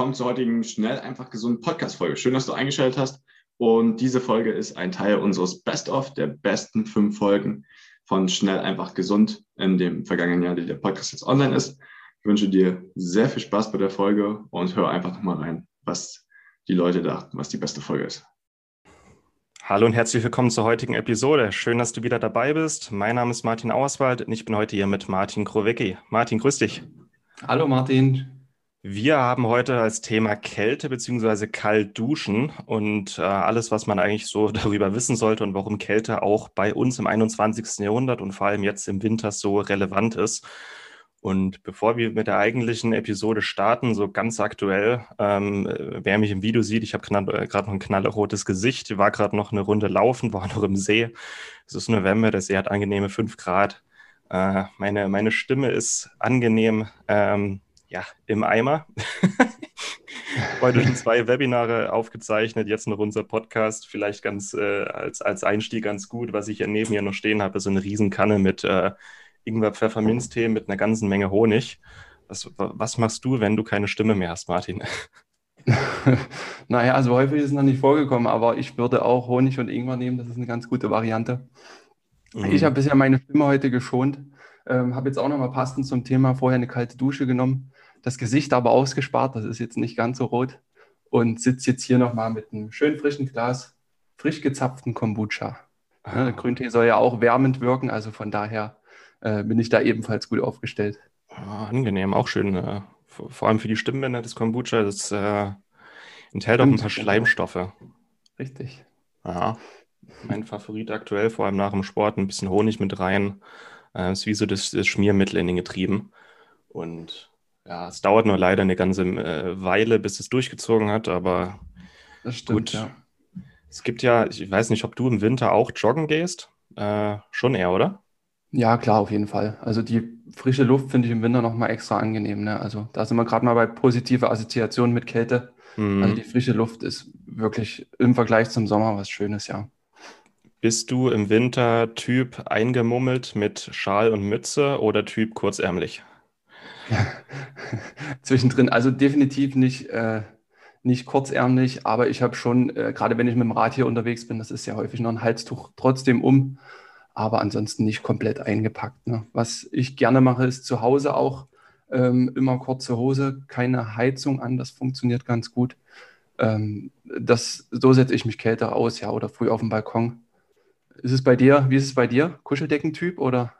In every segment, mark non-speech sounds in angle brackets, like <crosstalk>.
Willkommen zur heutigen Schnell, einfach gesund Podcast-Folge. Schön, dass du eingeschaltet hast. Und diese Folge ist ein Teil unseres Best-of der besten fünf Folgen von Schnell, einfach gesund in dem vergangenen Jahr, die der Podcast jetzt online ist. Ich wünsche dir sehr viel Spaß bei der Folge und hör einfach nochmal rein, was die Leute dachten, was die beste Folge ist. Hallo und herzlich willkommen zur heutigen Episode. Schön, dass du wieder dabei bist. Mein Name ist Martin Auerswald und ich bin heute hier mit Martin Krowicki. Martin, grüß dich. Hallo Martin. Wir haben heute als Thema Kälte bzw. Kaltduschen und äh, alles, was man eigentlich so <laughs> darüber wissen sollte und warum Kälte auch bei uns im 21. Jahrhundert und vor allem jetzt im Winter so relevant ist. Und bevor wir mit der eigentlichen Episode starten, so ganz aktuell, ähm, wer mich im Video sieht, ich habe gerade äh, noch ein knallerotes Gesicht, war gerade noch eine Runde laufen, war noch im See. Es ist November, der See hat angenehme 5 Grad. Äh, meine, meine Stimme ist angenehm ähm, ja, im Eimer. <laughs> Heute schon zwei Webinare aufgezeichnet, jetzt noch unser Podcast. Vielleicht ganz äh, als, als Einstieg ganz gut. Was ich hier neben mir noch stehen habe, ist so eine Riesenkanne mit äh, Ingwer-Pfefferminztee mit einer ganzen Menge Honig. Was, was machst du, wenn du keine Stimme mehr hast, Martin? <laughs> naja, also häufig ist es noch nicht vorgekommen, aber ich würde auch Honig und Ingwer nehmen. Das ist eine ganz gute Variante. Mhm. Ich habe bisher meine Stimme heute geschont. Ähm, habe jetzt auch nochmal passend zum Thema vorher eine kalte Dusche genommen. Das Gesicht aber ausgespart. Das ist jetzt nicht ganz so rot. Und sitze jetzt hier nochmal mit einem schön frischen Glas frisch gezapften Kombucha. Ah. Grüntee soll ja auch wärmend wirken. Also von daher äh, bin ich da ebenfalls gut aufgestellt. Ah, angenehm, auch schön. Äh, vor, allem für die Stimmbänder des Kombucha, das äh, enthält auch ein paar Schleimstoffe. Richtig. Ja, mein Favorit aktuell, vor allem nach dem Sport, ein bisschen Honig mit rein. Äh, ist wie so das, das, Schmiermittel in den Getrieben. Und ja, es dauert nur leider eine ganze äh, Weile, bis es durchgezogen hat, aber stimmt, gut. ja. Es gibt ja, ich weiß nicht, ob du im Winter auch joggen gehst. Äh, schon eher, oder? Ja, klar, auf jeden Fall. Also die frische Luft finde ich im Winter nochmal extra angenehm. Ne? Also da sind wir gerade mal bei positiver Assoziation mit Kälte. Mhm. Also die frische Luft ist wirklich im Vergleich zum Sommer was Schönes, ja. Bist du im Winter Typ eingemummelt mit Schal und Mütze oder Typ kurzärmlich? <laughs> Zwischendrin, also definitiv nicht, äh, nicht kurzärmlich, aber ich habe schon, äh, gerade wenn ich mit dem Rad hier unterwegs bin, das ist ja häufig noch ein Halstuch trotzdem um aber ansonsten nicht komplett eingepackt. Ne? Was ich gerne mache, ist zu Hause auch ähm, immer kurze Hose, keine Heizung an, das funktioniert ganz gut. Ähm, das, so setze ich mich kälter aus, ja, oder früh auf dem Balkon. Ist es bei dir, wie ist es bei dir? Kuscheldeckentyp oder?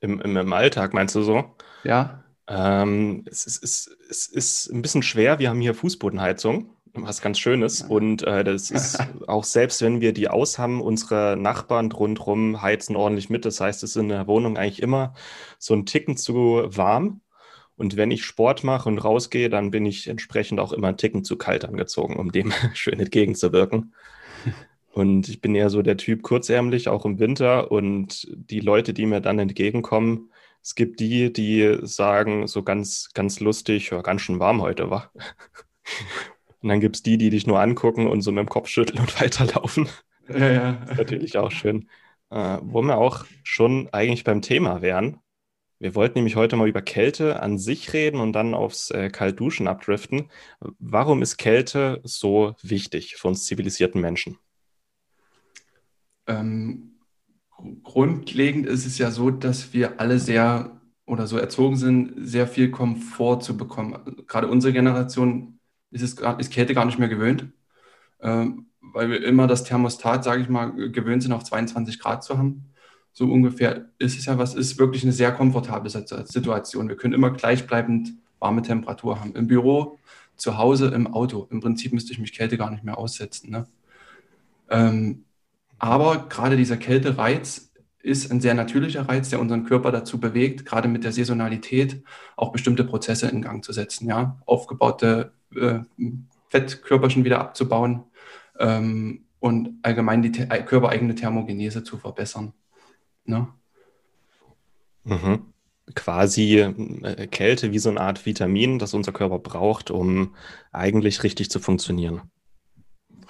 Im, im, im Alltag meinst du so? Ja. Ähm, es, ist, es, es ist ein bisschen schwer. Wir haben hier Fußbodenheizung was ganz Schönes. Und äh, das <laughs> ist auch selbst, wenn wir die aus haben, unsere Nachbarn rundherum heizen ordentlich mit. Das heißt, es ist in der Wohnung eigentlich immer so ein Ticken zu warm. Und wenn ich Sport mache und rausgehe, dann bin ich entsprechend auch immer ein Ticken zu kalt angezogen, um dem <laughs> schön entgegenzuwirken. Und ich bin eher so der Typ kurzärmlich, auch im Winter. Und die Leute, die mir dann entgegenkommen, es gibt die, die sagen so ganz, ganz lustig, ja, ganz schön warm heute, war. Und dann gibt es die, die dich nur angucken und so mit dem Kopf schütteln und <laughs> weiterlaufen. Ja, ja. Das ist natürlich auch schön. Äh, wo wir auch schon eigentlich beim Thema wären. Wir wollten nämlich heute mal über Kälte an sich reden und dann aufs äh, Kaltduschen abdriften. Warum ist Kälte so wichtig für uns zivilisierten Menschen? Ähm, grundlegend ist es ja so, dass wir alle sehr oder so erzogen sind, sehr viel Komfort zu bekommen. Gerade unsere Generation ist, es, ist Kälte gar nicht mehr gewöhnt, ähm, weil wir immer das Thermostat, sage ich mal, gewöhnt sind, auf 22 Grad zu haben. So ungefähr ist es ja was, ist wirklich eine sehr komfortable Situation. Wir können immer gleichbleibend warme Temperatur haben. Im Büro, zu Hause, im Auto. Im Prinzip müsste ich mich Kälte gar nicht mehr aussetzen. Ne? Ähm, aber gerade dieser Kältereiz ist ein sehr natürlicher Reiz, der unseren Körper dazu bewegt, gerade mit der Saisonalität auch bestimmte Prozesse in Gang zu setzen. Ja? Aufgebaute äh, Fettkörperchen wieder abzubauen ähm, und allgemein die äh, körpereigene Thermogenese zu verbessern. Ne? Mhm. Quasi äh, Kälte wie so eine Art Vitamin, das unser Körper braucht, um eigentlich richtig zu funktionieren.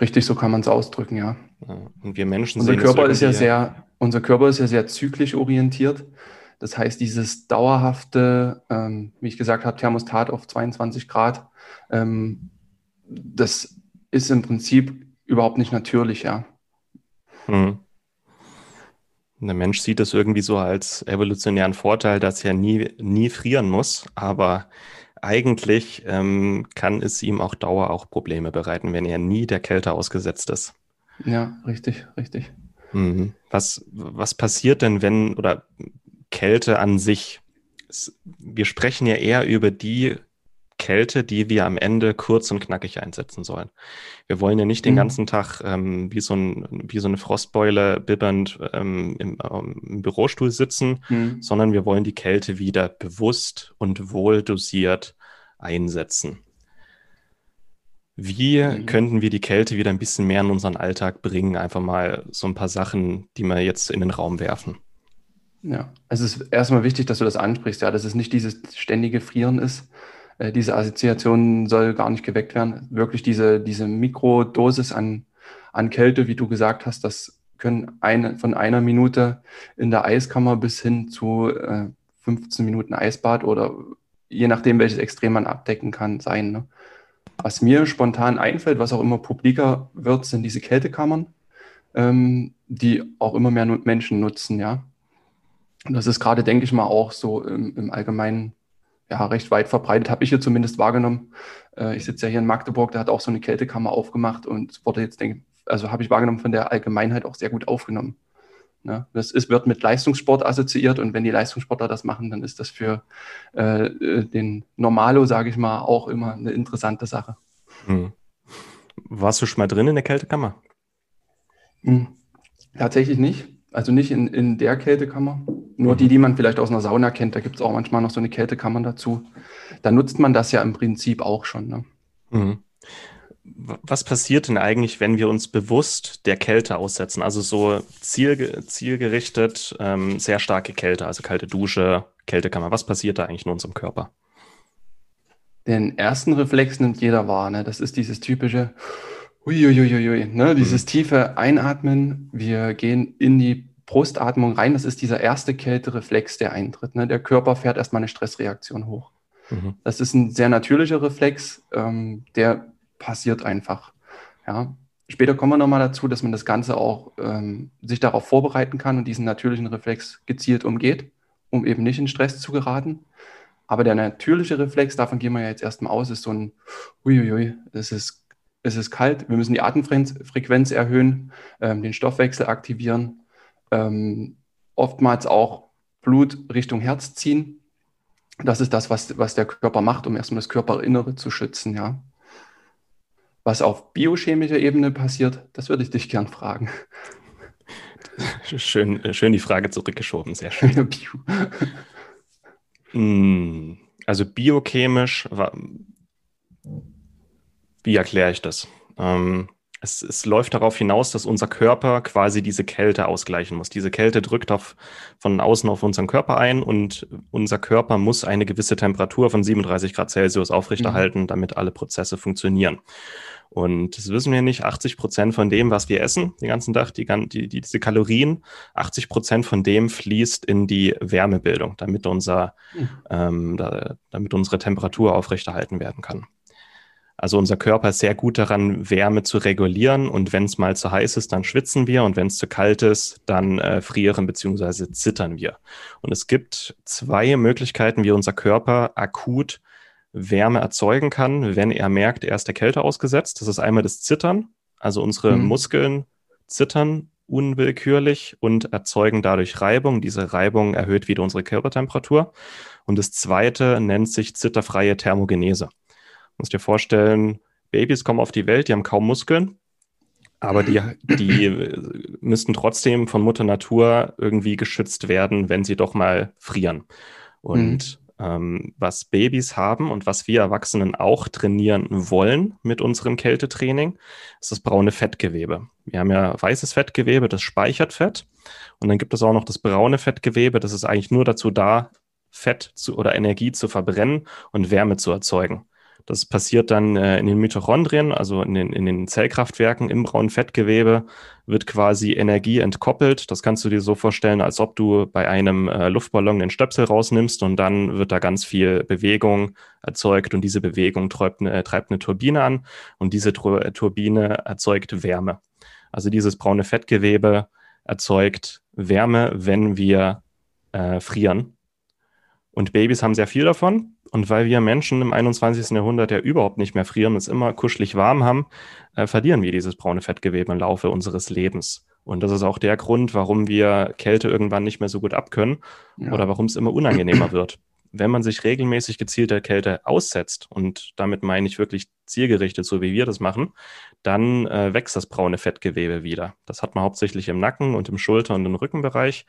Richtig, so kann man es ausdrücken, ja. Und wir Menschen unser Körper ist ja sehr, unser Körper ist ja sehr zyklisch orientiert. Das heißt, dieses dauerhafte, ähm, wie ich gesagt habe, Thermostat auf 22 Grad, ähm, das ist im Prinzip überhaupt nicht natürlich, ja. Hm. Der Mensch sieht es irgendwie so als evolutionären Vorteil, dass er nie, nie frieren muss, aber eigentlich ähm, kann es ihm auch Dauer auch Probleme bereiten, wenn er nie der Kälte ausgesetzt ist. Ja, richtig, richtig. Mhm. Was, was passiert denn, wenn, oder Kälte an sich. wir sprechen ja eher über die Kälte, die wir am Ende kurz und knackig einsetzen sollen. Wir wollen ja nicht den mhm. ganzen Tag ähm, wie, so ein, wie so eine Frostbeule bibbernd ähm, im, ähm, im, Bürostuhl sitzen, mhm. sondern wir wollen die Kälte wieder bewusst und wohl dosiert einsetzen. Wie mhm. könnten wir die Kälte wieder ein bisschen mehr in unseren Alltag bringen? Einfach mal so ein paar Sachen, die wir jetzt in den Raum werfen. Ja, es ist erstmal wichtig, dass du das ansprichst, ja, dass es nicht dieses ständige Frieren ist. Äh, diese Assoziation soll gar nicht geweckt werden. Wirklich diese, diese Mikrodosis an, an Kälte, wie du gesagt hast, das können eine, von einer Minute in der Eiskammer bis hin zu äh, 15 Minuten Eisbad oder je nachdem, welches Extrem man abdecken kann, sein. Ne? Was mir spontan einfällt, was auch immer publiker wird, sind diese Kältekammern, ähm, die auch immer mehr Menschen nutzen, ja. Und das ist gerade, denke ich mal, auch so im, im Allgemeinen ja, recht weit verbreitet, habe ich hier zumindest wahrgenommen. Äh, ich sitze ja hier in Magdeburg, da hat auch so eine Kältekammer aufgemacht und wurde jetzt, denke also habe ich wahrgenommen, von der Allgemeinheit auch sehr gut aufgenommen. Ne? Das ist, wird mit Leistungssport assoziiert und wenn die Leistungssportler das machen, dann ist das für äh, äh den Normalo, sage ich mal, auch immer eine interessante Sache. Hm. Warst du schon mal drin in der Kältekammer? Hm. Tatsächlich nicht. Also nicht in, in der Kältekammer. Nur die, die man vielleicht aus einer Sauna kennt, da gibt es auch manchmal noch so eine Kältekammer dazu. Da nutzt man das ja im Prinzip auch schon. Ne? Mhm. Was passiert denn eigentlich, wenn wir uns bewusst der Kälte aussetzen? Also so zielge zielgerichtet, ähm, sehr starke Kälte, also kalte Dusche, Kältekammer. Was passiert da eigentlich in unserem Körper? Den ersten Reflex nimmt jeder wahr. Ne? Das ist dieses typische Uiuiuiui, ne? dieses mhm. tiefe Einatmen. Wir gehen in die Brustatmung rein, das ist dieser erste Kältereflex, der eintritt. Ne? Der Körper fährt erstmal eine Stressreaktion hoch. Mhm. Das ist ein sehr natürlicher Reflex, ähm, der passiert einfach. Ja? Später kommen wir nochmal dazu, dass man das Ganze auch ähm, sich darauf vorbereiten kann und diesen natürlichen Reflex gezielt umgeht, um eben nicht in Stress zu geraten. Aber der natürliche Reflex, davon gehen wir ja jetzt erstmal aus, ist so ein Uiuiui, es ist, es ist kalt, wir müssen die Atemfrequenz erhöhen, ähm, den Stoffwechsel aktivieren ähm, oftmals auch Blut Richtung Herz ziehen. Das ist das, was, was der Körper macht, um erstmal das Körperinnere zu schützen, ja. Was auf biochemischer Ebene passiert, das würde ich dich gern fragen. Schön, schön die Frage zurückgeschoben, sehr schön. <laughs> Hm, also biochemisch, wie erkläre ich das? Ähm, es, es läuft darauf hinaus, dass unser Körper quasi diese Kälte ausgleichen muss. Diese Kälte drückt auf, von außen auf unseren Körper ein und unser Körper muss eine gewisse Temperatur von 37 Grad Celsius aufrechterhalten, mhm. damit alle Prozesse funktionieren. Und das wissen wir nicht. 80 Prozent von dem, was wir essen, den ganzen Tag, die, die, die, diese Kalorien, 80 Prozent von dem fließt in die Wärmebildung, damit, unser, mhm. ähm, da, damit unsere Temperatur aufrechterhalten werden kann. Also unser Körper ist sehr gut daran, Wärme zu regulieren und wenn es mal zu heiß ist, dann schwitzen wir und wenn es zu kalt ist, dann äh, frieren bzw. zittern wir. Und es gibt zwei Möglichkeiten, wie unser Körper akut Wärme erzeugen kann, wenn er merkt, er ist der Kälte ausgesetzt. Das ist einmal das Zittern, also unsere mhm. Muskeln zittern unwillkürlich und erzeugen dadurch Reibung. Diese Reibung erhöht wieder unsere Körpertemperatur. Und das zweite nennt sich zitterfreie Thermogenese musst dir vorstellen, Babys kommen auf die Welt, die haben kaum Muskeln, aber die, die müssten trotzdem von Mutter Natur irgendwie geschützt werden, wenn sie doch mal frieren. Und Ähm, was Babys haben und was wir Erwachsenen auch trainieren wollen mit unserem Kältetraining, ist das braune Fettgewebe. Wir haben ja weißes Fettgewebe, das speichert Fett. Und dann gibt es auch noch das braune Fettgewebe, das ist eigentlich nur dazu da, Fett zu, oder Energie zu verbrennen und Wärme zu erzeugen. Das passiert dann äh, in den Mitochondrien, also in den, in den Zellkraftwerken im braunen Fettgewebe, wird quasi Energie entkoppelt. Das kannst du dir so vorstellen, als ob du bei einem äh, Luftballon den Stöpsel rausnimmst und dann wird da ganz viel Bewegung erzeugt und diese Bewegung treibt, äh, treibt eine Turbine an und diese Tur Turbine erzeugt Wärme. Also dieses braune Fettgewebe erzeugt Wärme, wenn wir äh, frieren. Und Babys haben sehr viel davon. Und weil wir Menschen im 21. Jahrhundert ja überhaupt nicht mehr frieren, es immer kuschelig warm haben, äh, verlieren wir dieses braune Fettgewebe im Laufe unseres Lebens. Und das ist auch der Grund, warum wir Kälte irgendwann nicht mehr so gut abkönnen ja. oder warum es immer unangenehmer wird. Wenn man sich regelmäßig gezielt der Kälte aussetzt, und damit meine ich wirklich zielgerichtet, so wie wir das machen, dann äh, wächst das braune Fettgewebe wieder. Das hat man hauptsächlich im Nacken und im Schulter- und im Rückenbereich.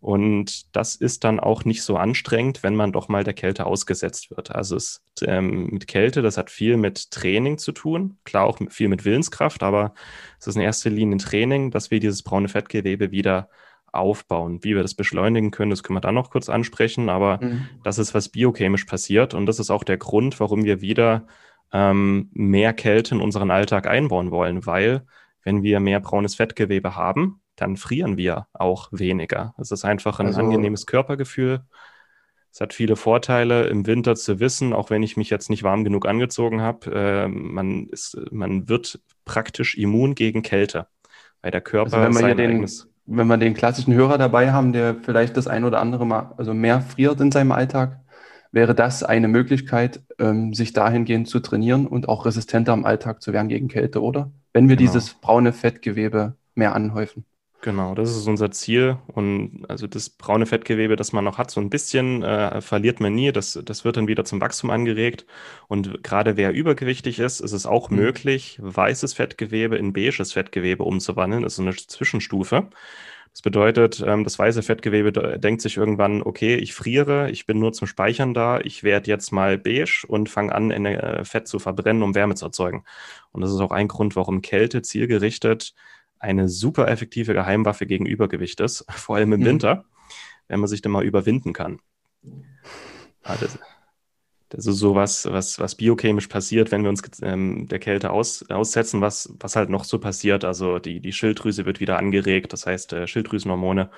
Und das ist dann auch nicht so anstrengend, wenn man doch mal der Kälte ausgesetzt wird. Also es ähm, mit Kälte, das hat viel mit Training zu tun, klar auch viel mit Willenskraft, aber es ist in erster Linie Training, dass wir dieses braune Fettgewebe wieder aufbauen. Wie wir das beschleunigen können, das können wir dann noch kurz ansprechen, aber mhm. das ist, was biochemisch passiert und das ist auch der Grund, warum wir wieder ähm, mehr Kälte in unseren Alltag einbauen wollen, weil wenn wir mehr braunes Fettgewebe haben, dann frieren wir auch weniger. Es ist einfach ein also, angenehmes Körpergefühl. Es hat viele Vorteile im Winter zu wissen, auch wenn ich mich jetzt nicht warm genug angezogen habe, äh, man, man wird praktisch immun gegen Kälte, weil der Körper also wenn wir den, eigenes wenn wir den klassischen Hörer dabei haben, der vielleicht das ein oder andere Mal also mehr friert in seinem Alltag, wäre das eine Möglichkeit, ähm, sich dahingehend zu trainieren und auch resistenter im Alltag zu werden gegen Kälte, oder? Wenn wir genau. dieses braune Fettgewebe mehr anhäufen. Genau, das ist unser Ziel. Und also das braune Fettgewebe, das man noch hat, so ein bisschen äh, verliert man nie. Das, das wird dann wieder zum Wachstum angeregt. Und gerade wer übergewichtig ist, ist es auch mhm. möglich, weißes Fettgewebe in beiges Fettgewebe umzuwandeln. Das ist so eine Zwischenstufe. Das bedeutet, ähm, das weiße Fettgewebe denkt sich irgendwann, okay, ich friere, ich bin nur zum Speichern da, ich werde jetzt mal beige und fange an, äh, Fett zu verbrennen, um Wärme zu erzeugen. Und das ist auch ein Grund, warum Kälte zielgerichtet eine super effektive Geheimwaffe gegen Übergewicht ist, <laughs> vor allem im mhm. Winter, wenn man sich dann mal überwinden kann. Also, das ist so was, was, was biochemisch passiert, wenn wir uns ähm, der Kälte aus, aussetzen, was, was halt noch so passiert. Also die, die Schilddrüse wird wieder angeregt, das heißt, äh, Schilddrüsenhormone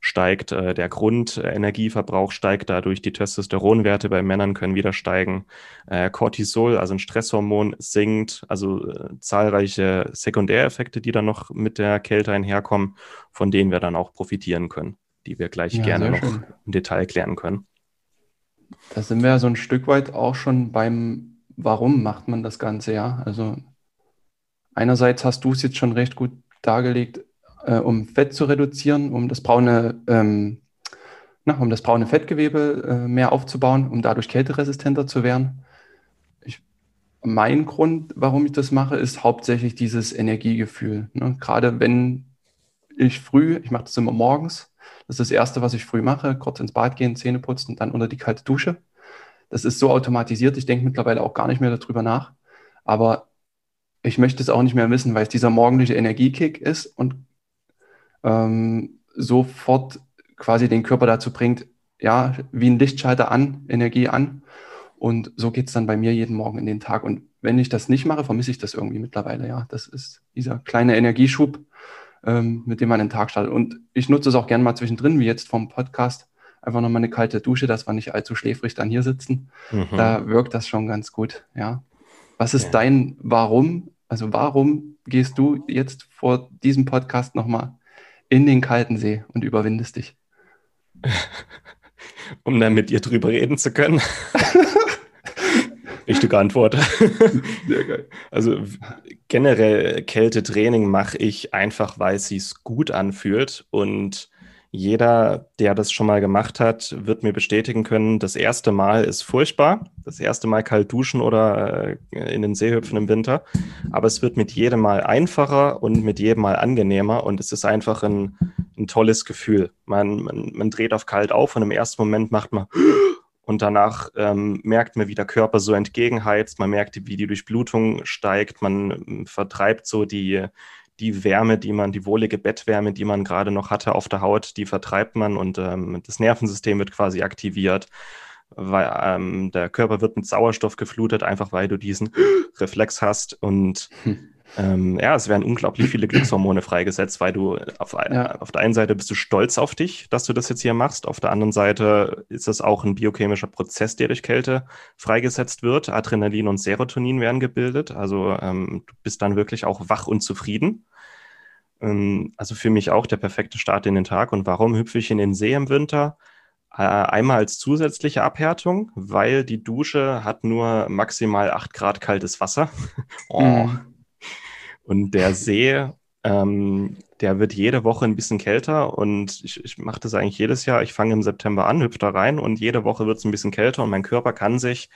steigt, äh, der Grundenergieverbrauch steigt dadurch, die Testosteronwerte bei Männern können wieder steigen, äh, Cortisol, also ein Stresshormon, sinkt, also äh, zahlreiche Sekundäreffekte, die dann noch mit der Kälte einherkommen, von denen wir dann auch profitieren können, die wir gleich ja, gerne noch schön. im Detail klären können. Da sind wir ja so ein Stück weit auch schon beim, warum macht man das Ganze, ja? Also einerseits hast du es jetzt schon recht gut dargelegt, äh, um Fett zu reduzieren, um das braune, ähm, na, um das braune Fettgewebe äh, mehr aufzubauen, um dadurch kälteresistenter zu werden. Ich, mein Grund, warum ich das mache, ist hauptsächlich dieses Energiegefühl. Ne? Gerade wenn ich früh, ich mache das immer morgens, das ist das Erste, was ich früh mache, kurz ins Bad gehen, Zähne putzen und dann unter die kalte Dusche. Das ist so automatisiert, ich denke mittlerweile auch gar nicht mehr darüber nach. Aber ich möchte es auch nicht mehr wissen, weil es dieser morgendliche Energiekick ist und ähm, sofort quasi den Körper dazu bringt, ja, wie ein Lichtschalter an, Energie an. Und so geht es dann bei mir jeden Morgen in den Tag. Und wenn ich das nicht mache, vermisse ich das irgendwie mittlerweile. Ja, das ist dieser kleine Energieschub, ähm, mit dem man den Tag startet. Und ich nutze es auch gerne mal zwischendrin, wie jetzt vom Podcast, einfach nochmal eine kalte Dusche, dass wir nicht allzu schläfrig dann hier sitzen. Mhm. Da wirkt das schon ganz gut, ja. Was ist ja. dein Warum? Also warum gehst du jetzt vor diesem Podcast nochmal in den kalten See und überwindest dich? <laughs> um dann mit dir drüber reden zu können. <laughs> Richtige Antwort. Sehr geil. Also generell Kältetraining mache ich einfach, weil es sich gut anfühlt und jeder, der das schon mal gemacht hat, wird mir bestätigen können, das erste Mal ist furchtbar. Das erste Mal kalt duschen oder äh, in den See hüpfen im Winter. Aber es wird mit jedem Mal einfacher und mit jedem Mal angenehmer und es ist einfach ein, ein tolles Gefühl. Man, man, man dreht auf kalt auf und im ersten Moment macht man und danach ähm, merkt man, wie der Körper so entgegenheizt, man merkt, wie die Durchblutung steigt, man ähm, vertreibt so die, die Wärme, die man, die wohlige Bettwärme, die man gerade noch hatte auf der Haut, die vertreibt man. Und ähm, das Nervensystem wird quasi aktiviert weil ähm, der Körper wird mit Sauerstoff geflutet, einfach weil du diesen Reflex hast. Und hm. Ähm, ja, es werden unglaublich viele Glückshormone freigesetzt, weil du auf, ja. auf der einen Seite bist du stolz auf dich, dass du das jetzt hier machst, auf der anderen Seite ist es auch ein biochemischer Prozess, der durch Kälte freigesetzt wird. Adrenalin und Serotonin werden gebildet, also ähm, du bist dann wirklich auch wach und zufrieden. Ähm, also für mich auch der perfekte Start in den Tag. Und warum hüpfe ich in den See im Winter? Äh, einmal als zusätzliche Abhärtung, weil die Dusche hat nur maximal 8 Grad kaltes Wasser. <laughs> oh. Mhm. Und der See, ähm, der wird jede Woche ein bisschen kälter und ich, ich mache das eigentlich jedes Jahr. Ich fange im September an, hüpfe da rein und jede Woche wird es ein bisschen kälter und mein Körper kann sich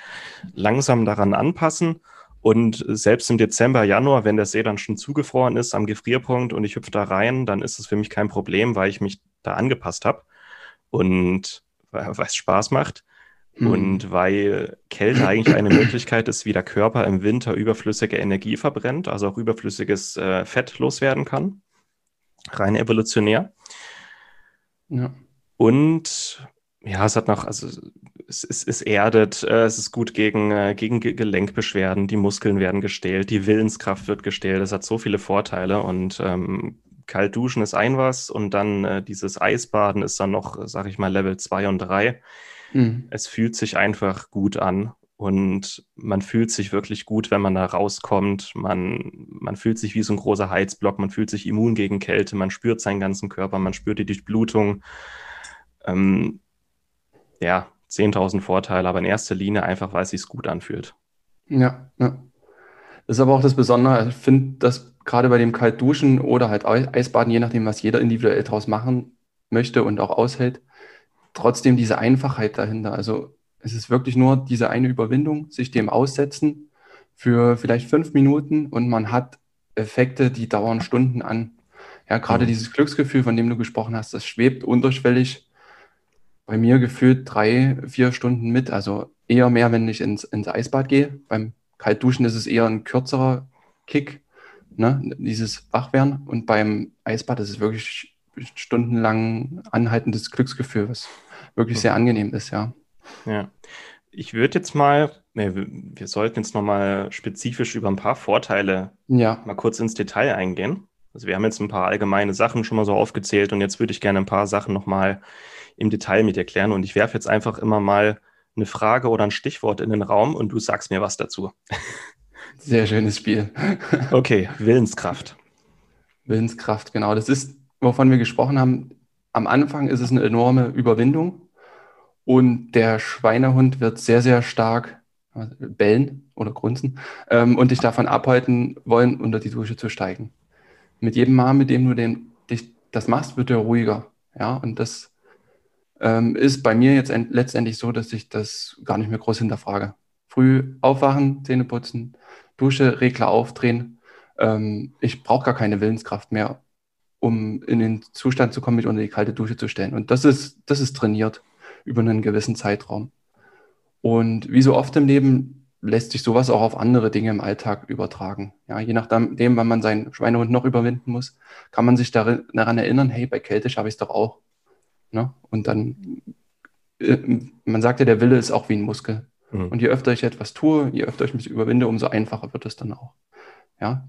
langsam daran anpassen. Und selbst im Dezember, Januar, wenn der See dann schon zugefroren ist am Gefrierpunkt und ich hüpfe da rein, dann ist es für mich kein Problem, weil ich mich da angepasst habe. Und weil es Spaß macht. Mhm. Und weil Kälte <clears throat> eigentlich eine Möglichkeit ist, wie der Körper im Winter überflüssige Energie verbrennt, also auch überflüssiges äh, Fett loswerden kann. Rein evolutionär. Ja. Und ja, es hat noch, also es, es, es erdet, äh, es ist gut gegen, äh, gegen Gelenkbeschwerden, die Muskeln werden gestählt, die Willenskraft wird gestählt, es hat so viele Vorteile und ähm, kalt duschen ist ein was und dann äh, dieses Eisbaden ist dann noch, sag ich mal, Level 2 und 3. Mhm. Es fühlt sich einfach gut an und man fühlt sich wirklich gut, wenn man da rauskommt. Man, man fühlt sich wie so ein großer Heizblock, man fühlt sich immun gegen Kälte, man spürt seinen ganzen Körper, man spürt die Durchblutung. Ähm, ja, 10.000 Vorteile, aber in erster Linie einfach, weil es sich gut anfühlt. Ja, ja. Das ist aber auch das Besondere. Ich finde, dass gerade bei dem Kaltduschen oder halt Eisbaden, je nachdem, was jeder individuell draus machen möchte und auch aushält, trotzdem diese Einfachheit dahinter. Also es ist wirklich nur diese eine Überwindung, sich dem aussetzen für vielleicht fünf Minuten und man hat Effekte, die dauern Stunden an. Ja, gerade mhm. dieses Glücksgefühl, von dem du gesprochen hast, das schwebt unterschwellig bei mir gefühlt drei, vier Stunden mit. Also eher mehr, wenn ich ins, ins Eisbad gehe. Beim Kaltduschen ist es eher ein kürzerer Kick ne, dieses Wachwerden. Und beim Eisbad ist es wirklich stundenlang anhaltendes Glücksgefühl, was wirklich sehr angenehm ist, ja. Ja. Ich würde jetzt mal, nee, wir, sollten jetzt nochmal spezifisch über ein paar Vorteile ja. mal kurz ins Detail eingehen. Also wir haben jetzt ein paar allgemeine Sachen schon mal so aufgezählt und jetzt würde ich gerne ein paar Sachen nochmal im Detail mit dir klären. Und ich werfe jetzt einfach immer mal eine Frage oder ein Stichwort in den Raum und du sagst mir was dazu. <laughs> Sehr schönes Spiel. <laughs> okay, Willenskraft. Willenskraft, genau. Das ist, wovon wir gesprochen haben. Am Anfang ist es eine enorme Überwindung und der Schweinehund wird sehr, sehr stark äh, bellen oder grunzen ähm, und dich davon abhalten wollen, unter die Dusche zu steigen. Mit jedem Mal, mit dem du den, dich, das machst, wird er ruhiger. Ja, und das ähm, ist bei mir jetzt letztendlich so, dass ich das gar nicht mehr groß hinterfrage. Früh aufwachen, Zähne putzen, Dusche, Regler aufdrehen. Ähm, ich brauche gar keine Willenskraft mehr, um in den Zustand zu kommen, mich unter die kalte Dusche zu stellen. Und das ist, das ist trainiert über einen gewissen Zeitraum. Und wie so oft im Leben lässt sich sowas auch auf andere Dinge im Alltag übertragen. Ja, je nachdem, wann man seinen Schweinehund noch überwinden muss, kann man sich darin, daran erinnern, hey, bei Kälte schaffe ich es doch auch. Ne? Und dann, äh, man sagt ja, der Wille ist auch wie ein Muskel. Mhm. Und je öfter ich etwas tue, je öfter ich mich überwinde, umso einfacher wird es dann auch. Ja,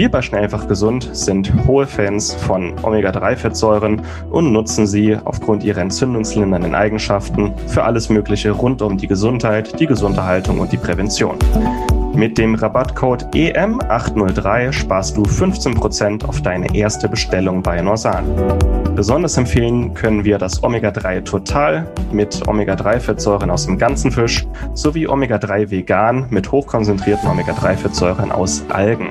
Wir bei Schnell einfach gesund sind hohe Fans von Omega-3-Fettsäuren und nutzen sie aufgrund ihrer entzündungslindernden Eigenschaften für alles Mögliche rund um die Gesundheit, die Gesunderhaltung und die Prävention. Mit dem Rabattcode EM803 sparst du 15% auf deine erste Bestellung bei Norsan. Besonders empfehlen können wir das Omega-3 Total mit Omega-3-Fettsäuren aus dem ganzen Fisch sowie Omega-3 Vegan mit hochkonzentrierten Omega-3-Fettsäuren aus Algen.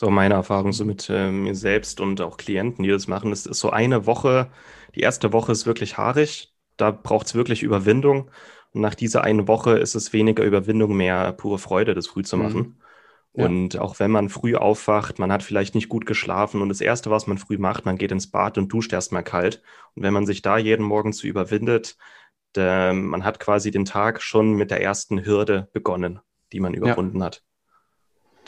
So meine Erfahrung so mit äh, mir selbst und auch Klienten, die das machen. Es ist so eine Woche, die erste Woche ist wirklich haarig, da braucht es wirklich Überwindung. Und nach dieser einen Woche ist es weniger Überwindung, mehr pure Freude, das früh zu mhm. machen. Mhm. Ja. Und auch wenn man früh aufwacht, man hat vielleicht nicht gut geschlafen und das Erste, was man früh macht, man geht ins Bad und duscht erstmal kalt. Und wenn man sich da jeden Morgen zu überwindet, der, man hat quasi den Tag schon mit der ersten Hürde begonnen, die man überwunden ja. hat.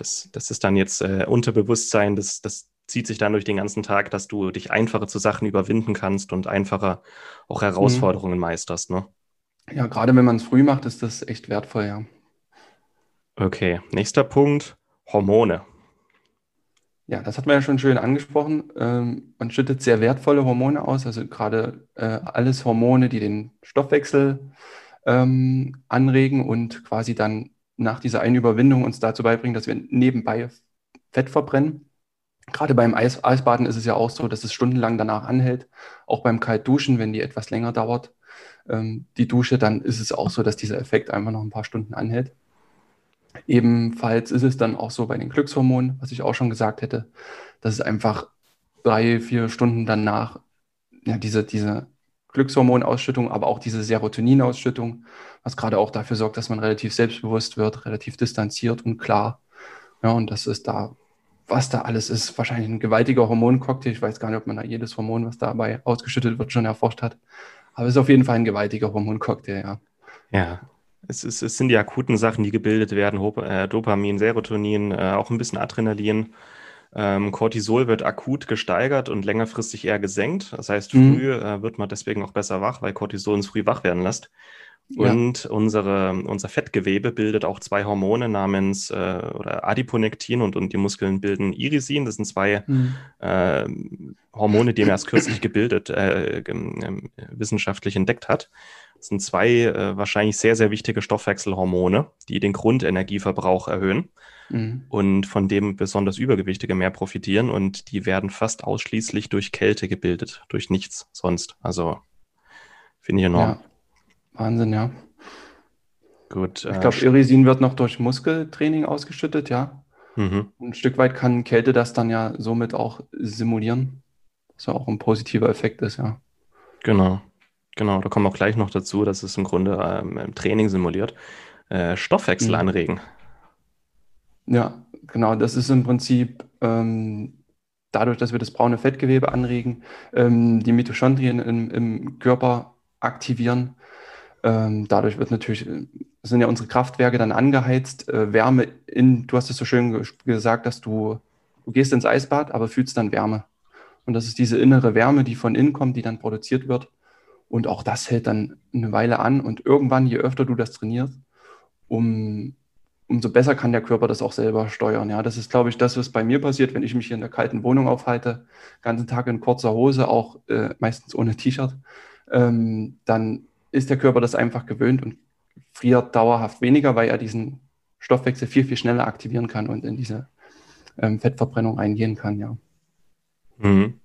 Das, das ist dann jetzt äh, Unterbewusstsein, das, das zieht sich dann durch den ganzen Tag, dass du dich einfacher zu Sachen überwinden kannst und einfacher auch mhm. Herausforderungen mhm. meisterst. Ne? Ja, gerade wenn man es früh macht, ist das echt wertvoll, ja. Okay, nächster Punkt, Hormone. Ja, das hat man ja schon schön angesprochen. Ähm, man schüttet sehr wertvolle Hormone aus, also gerade äh, alles Hormone, die den Stoffwechsel ähm, anregen und quasi dann nach dieser einen Überwindung uns dazu beibringen, dass wir nebenbei Fett verbrennen. Gerade beim Eis Eisbaden ist es ja auch so, dass es stundenlang danach anhält. Auch beim Kaltduschen, wenn die etwas länger dauert, ähm, die Dusche, dann ist es auch so, dass dieser Effekt einfach noch ein paar Stunden anhält. Ebenfalls ist es dann auch so bei den Glückshormonen, was ich auch schon gesagt hätte, dass es einfach drei, vier Stunden danach ja, diese, diese Glückshormonausschüttung, aber auch diese Serotoninausschüttung, was gerade auch dafür sorgt, dass man relativ selbstbewusst wird, relativ distanziert und klar. Ja, und das ist da, was da alles ist, wahrscheinlich ein gewaltiger Hormoncocktail. Ich weiß gar nicht, ob man da jedes Hormon, was dabei ausgeschüttet wird, schon erforscht hat. Aber es ist auf jeden Fall ein gewaltiger Hormoncocktail, ja. Ja, es, ist, es sind die akuten Sachen, die gebildet werden, äh, Dopamin, Serotonin, äh, auch ein bisschen Adrenalin. Ähm, Cortisol wird akut gesteigert und längerfristig eher gesenkt. Das heißt, mhm. früh äh, wird man deswegen auch besser wach, weil Cortisol uns früh wach werden lässt. Und ja. unsere, unser Fettgewebe bildet auch zwei Hormone namens äh, oder Adiponektin und, und die Muskeln bilden Irisin. Das sind zwei mhm. äh, Hormone, die man erst kürzlich gebildet, äh, ähm, wissenschaftlich entdeckt hat. Das sind zwei äh, wahrscheinlich sehr, sehr wichtige Stoffwechselhormone, die den Grundenergieverbrauch erhöhen mhm. und von dem besonders Übergewichtige mehr profitieren. Und die werden fast ausschließlich durch Kälte gebildet, durch nichts sonst. Also finde ich enorm. Ja. Wahnsinn, ja. Gut. Ich glaube, äh, Irisin wird noch durch Muskeltraining ausgeschüttet, ja. Mhm. Ein Stück weit kann Kälte das dann ja somit auch simulieren, was ja auch ein positiver Effekt ist, ja. Genau, genau. Da kommen wir auch gleich noch dazu, dass es im Grunde ähm, im Training simuliert. Äh, Stoffwechsel mhm. anregen. Ja, genau. Das ist im Prinzip ähm, dadurch, dass wir das braune Fettgewebe anregen, ähm, die Mitochondrien im, im Körper aktivieren ähm, dadurch wird natürlich, äh, sind ja unsere Kraftwerke dann angeheizt, äh, Wärme in, du hast es so schön gesagt, dass du, du gehst ins Eisbad, aber fühlst dann Wärme. Und das ist diese innere Wärme, die von innen kommt, die dann produziert wird. Und auch das hält dann eine Weile an. Und irgendwann, je öfter du das trainierst, um, umso besser kann der Körper das auch selber steuern. Ja, das ist, glaube ich, das, was bei mir passiert, wenn ich mich hier in der kalten Wohnung aufhalte, ganzen Tag in kurzer Hose, auch äh, meistens ohne T-Shirt, ähm, dann ist der Körper das einfach gewöhnt und friert dauerhaft weniger, weil er diesen Stoffwechsel viel, viel schneller aktivieren kann und in diese ähm, Fettverbrennung eingehen kann, ja. Mhm.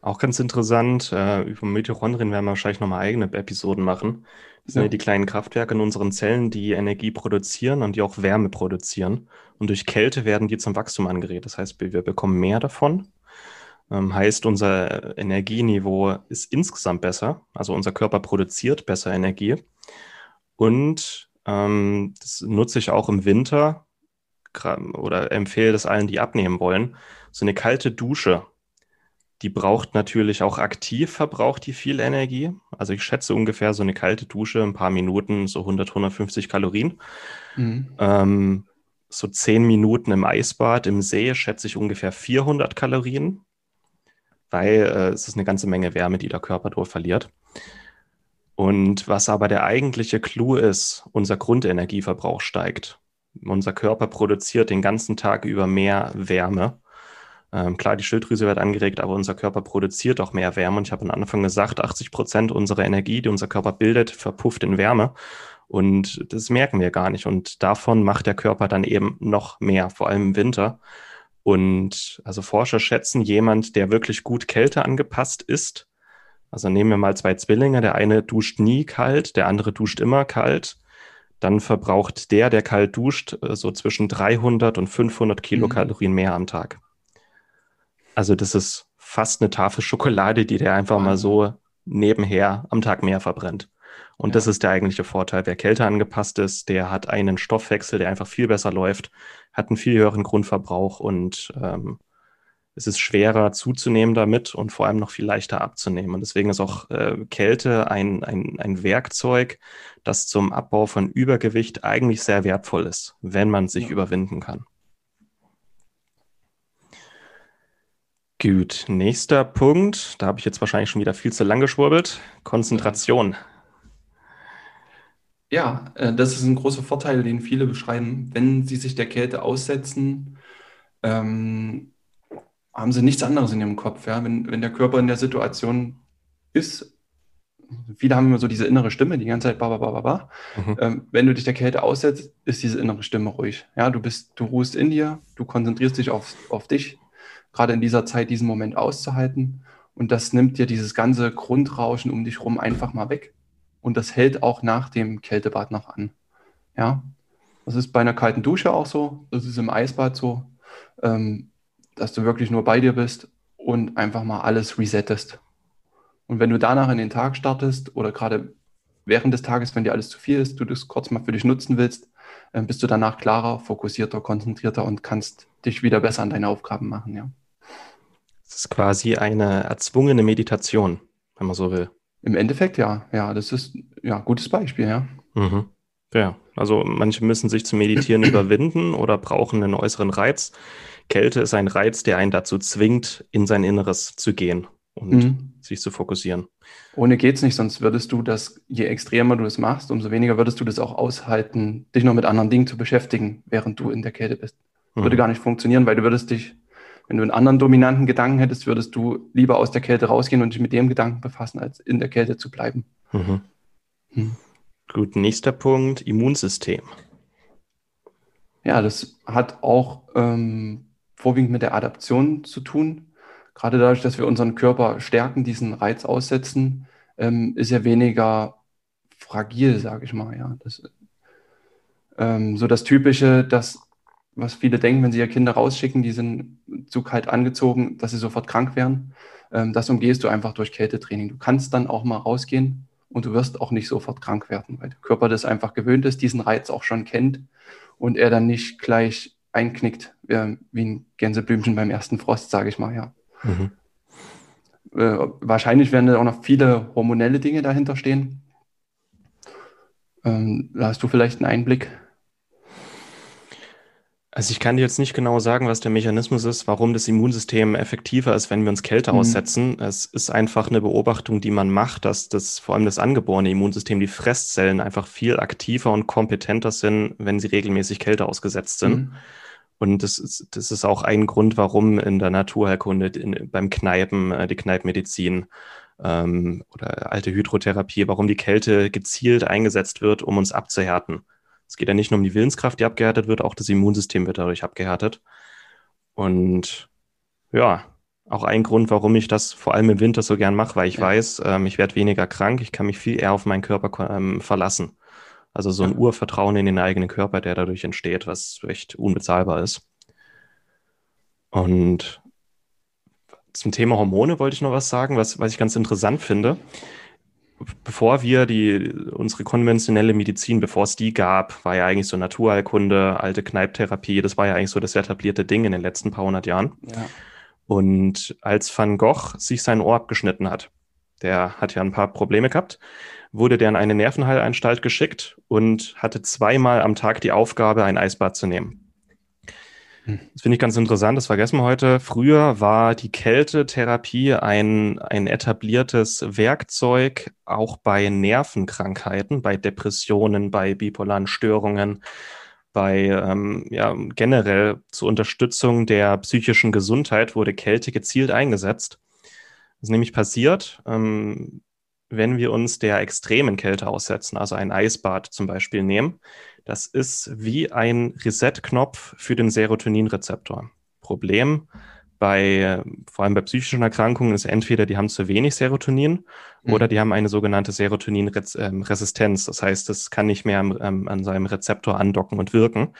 Auch ganz interessant, äh, über Mitochondrien werden wir wahrscheinlich nochmal eigene Episoden machen. Das sind ja. die kleinen Kraftwerke in unseren Zellen, die Energie produzieren und die auch Wärme produzieren. Und durch Kälte werden die zum Wachstum angeregt. Das heißt, wir bekommen mehr davon ähm, heißt, unser Energieniveau ist insgesamt besser. Also unser Körper produziert besser Energie. Und ähm, das nutze ich auch im Winter, oder empfehle das allen, die abnehmen wollen. So eine kalte Dusche, die braucht natürlich auch aktiv, verbraucht die viel Energie. Also ich schätze ungefähr so eine kalte Dusche, ein paar Minuten, so 100, 150 Kalorien. Mhm. Ähm, so 10 Minuten im Eisbad im See schätze ich ungefähr 400 Kalorien, weil äh, es ist eine ganze Menge Wärme, die der Körper durch verliert. Und was aber der eigentliche Clou ist, unser Grundenergieverbrauch steigt. Unser Körper produziert den ganzen Tag über mehr Wärme. Ähm, klar, die Schilddrüse wird angeregt, aber unser Körper produziert auch mehr Wärme. Und ich habe am Anfang gesagt, 80 Prozent unserer Energie, die unser Körper bildet, verpufft in Wärme. Und das merken wir gar nicht. Und davon macht der Körper dann eben noch mehr, vor allem im Winter. Und also Forscher schätzen, jemand, der wirklich gut Kälte angepasst ist, also nehmen wir mal zwei Zwillinge, der eine duscht nie kalt, der andere duscht immer kalt. Dann verbraucht der, der kalt duscht, äh, so zwischen 300 und 500 Kilokalorien mhm. mehr am Tag. Also das ist fast eine Tafel Schokolade, die der einfach mal so nebenher am Tag mehr verbrennt. Und ja. das ist der eigentliche Vorteil. Wer kälter angepasst ist, der hat einen Stoffwechsel, der einfach viel besser läuft, hat einen viel höheren Grundverbrauch und ähm, es ist schwerer zuzunehmen damit und vor allem noch viel leichter abzunehmen. Und deswegen ist auch äh, Kälte ein, ein, ein Werkzeug, das zum Abbau von Übergewicht eigentlich sehr wertvoll ist, wenn man sich ja. überwinden kann. Gut, nächster Punkt. Da habe ich jetzt wahrscheinlich schon wieder viel zu lang geschwurbelt. Konzentration. Ja, äh, das ist ein großer Vorteil, den viele beschreiben. Wenn sie sich der Kälte aussetzen, ähm, haben sie nichts anderes in ihrem Kopf. Ja? Wenn, wenn der Körper in der Situation ist, viele haben immer so diese innere Stimme, die ganze Zeit, ba, ba, ba, ba, mhm. ähm, wenn du dich der Kälte aussetzt, ist diese innere Stimme ruhig. Ja, du bist, du ruhst in dir, du konzentrierst dich auf, auf dich, gerade in dieser Zeit diesen Moment auszuhalten. Und das nimmt dir dieses ganze Grundrauschen um dich rum einfach mal weg. Und das hält auch nach dem Kältebad noch an. Ja, das ist bei einer kalten Dusche auch so, das ist im Eisbad so. Ähm, dass du wirklich nur bei dir bist und einfach mal alles resettest. Und wenn du danach in den Tag startest oder gerade während des Tages, wenn dir alles zu viel ist, du das kurz mal für dich nutzen willst, äh, bist du danach klarer, fokussierter, konzentrierter und kannst dich wieder besser an deine Aufgaben machen, ja. Das ist quasi eine erzwungene Meditation, wenn man so will. Im Endeffekt ja, ja, das ist ja ein gutes Beispiel, ja. Mhm. Ja, also manche müssen sich zum Meditieren <clears throat> überwinden oder brauchen einen äußeren Reiz. Kälte ist ein Reiz, der einen dazu zwingt, in sein Inneres zu gehen und mhm. sich zu fokussieren. Ohne geht's nicht, sonst würdest du das, je extremer du es machst, umso weniger würdest du das auch aushalten, dich noch mit anderen Dingen zu beschäftigen, während du in der Kälte bist. Mhm. Würde gar nicht funktionieren, weil du würdest dich, wenn du einen anderen dominanten Gedanken hättest, würdest du lieber aus der Kälte rausgehen und dich mit dem Gedanken befassen, als in der Kälte zu bleiben. Mhm. Hm. Gut, nächster Punkt, Immunsystem. Ja, das hat auch ähm, vorwiegend mit der Adaption zu tun. Gerade dadurch, dass wir unseren Körper stärken, diesen Reiz aussetzen, ähm, ist er weniger fragil, sage ich mal. Ja, das, ähm, so das Typische, das, was viele denken, wenn sie ihre Kinder rausschicken, die sind zu kalt angezogen, dass sie sofort krank werden. Ähm, das umgehst du einfach durch Kältetraining. Du kannst dann auch mal rausgehen und du wirst auch nicht sofort krank werden, weil der Körper das einfach gewöhnt ist, diesen Reiz auch schon kennt und er dann nicht gleich einknickt, äh, wie ein Gänseblümchen beim ersten Frost, sage ich mal, ja. Mhm. Äh, wahrscheinlich werden da auch noch viele hormonelle Dinge dahinter stehen. Ähm, da hast du vielleicht einen Einblick? Also ich kann dir jetzt nicht genau sagen, was der Mechanismus ist, warum das Immunsystem effektiver ist, wenn wir uns Kälte mhm. aussetzen. Es ist einfach eine Beobachtung, die man macht, dass das vor allem das angeborene Immunsystem, die Fresszellen einfach viel aktiver und kompetenter sind, wenn sie regelmäßig Kälte ausgesetzt sind. Mhm. Und das ist, das ist auch ein Grund, warum in der Naturheilkunde, in, beim Kneipen, äh, die Kneippmedizin ähm, oder alte Hydrotherapie, warum die Kälte gezielt eingesetzt wird, um uns abzuhärten. Es geht ja nicht nur um die Willenskraft, die abgehärtet wird, auch das Immunsystem wird dadurch abgehärtet. Und ja, auch ein Grund, warum ich das vor allem im Winter so gern mache, weil ich ja. weiß, ähm, ich werde weniger krank, ich kann mich viel eher auf meinen Körper ähm, verlassen. Also so ein ja. Urvertrauen in den eigenen Körper, der dadurch entsteht, was echt unbezahlbar ist. Und zum Thema Hormone wollte ich noch was sagen, was, was ich ganz interessant finde bevor wir die, unsere konventionelle Medizin, bevor es die gab, war ja eigentlich so Naturheilkunde, alte Kneiptherapie, das war ja eigentlich so das etablierte Ding in den letzten paar hundert Jahren. Ja. Und als Van Gogh sich sein Ohr abgeschnitten hat, der hat ja ein paar Probleme gehabt, wurde der in eine Nervenheilanstalt geschickt und hatte zweimal am Tag die Aufgabe, ein Eisbad zu nehmen. Das finde ich ganz interessant, das vergessen wir heute. Früher war die Kältetherapie ein, ein etabliertes Werkzeug auch bei Nervenkrankheiten, bei Depressionen, bei bipolaren Störungen, bei ähm, ja, generell zur Unterstützung der psychischen Gesundheit wurde Kälte gezielt eingesetzt. Das ist nämlich passiert, ähm, wenn wir uns der extremen Kälte aussetzen, also ein Eisbad zum Beispiel nehmen, das ist wie ein Reset-Knopf für den Serotoninrezeptor. Problem bei, vor allem bei psychischen Erkrankungen ist entweder, die haben zu wenig Serotonin mhm. oder die haben eine sogenannte Serotoninresistenz. Das heißt, es kann nicht mehr an, an seinem Rezeptor andocken und wirken.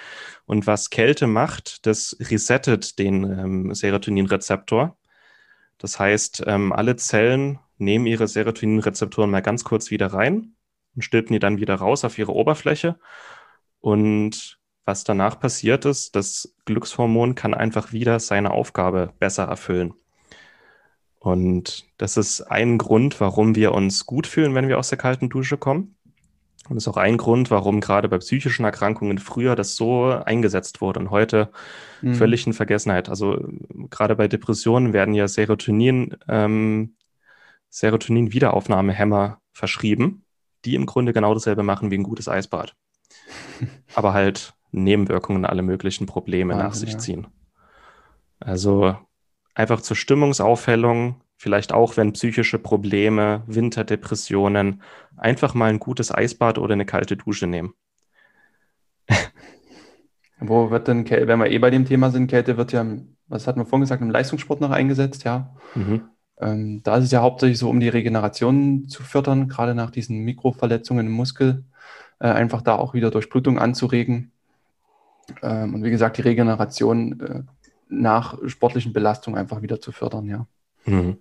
Und was Kälte macht, das resettet den ähm, Serotoninrezeptor. Das heißt, ähm, alle Zellen nehmen ihre Serotoninrezeptoren mal ganz kurz wieder rein und stülpen die dann wieder raus auf ihre Oberfläche und was danach passiert ist, das Glückshormon kann einfach wieder seine Aufgabe besser erfüllen. Und das ist ein Grund, warum wir uns gut fühlen, wenn wir aus der kalten Dusche kommen. Und das ist auch ein Grund, warum gerade bei psychischen Erkrankungen früher das so eingesetzt wurde und heute mhm. völlig in Vergessenheit. Also gerade bei Depressionen werden ja Serotonin, ähm, Serotonin-Wiederaufnahmehämmer verschrieben, die im Grunde genau dasselbe machen wie ein gutes Eisbad <laughs> aber halt Nebenwirkungen, alle möglichen Probleme Wahnsinn, nach sich ja. ziehen. Also einfach zur Stimmungsaufhellung, vielleicht auch wenn psychische Probleme, Winterdepressionen, einfach mal ein gutes Eisbad oder eine kalte Dusche nehmen. <laughs> Wo wird denn, wenn wir eh bei dem Thema sind, Kälte wird ja, was hat man vorhin gesagt, im Leistungssport noch eingesetzt, ja. Mhm. Ähm, da ist es ja hauptsächlich so, um die Regeneration zu fördern, gerade nach diesen Mikroverletzungen im Muskel äh, einfach da auch wieder Durchblutung anzuregen. Ähm, und wie gesagt, die Regeneration äh, nach sportlichen Belastungen einfach wieder zu fördern, ja. Mhm.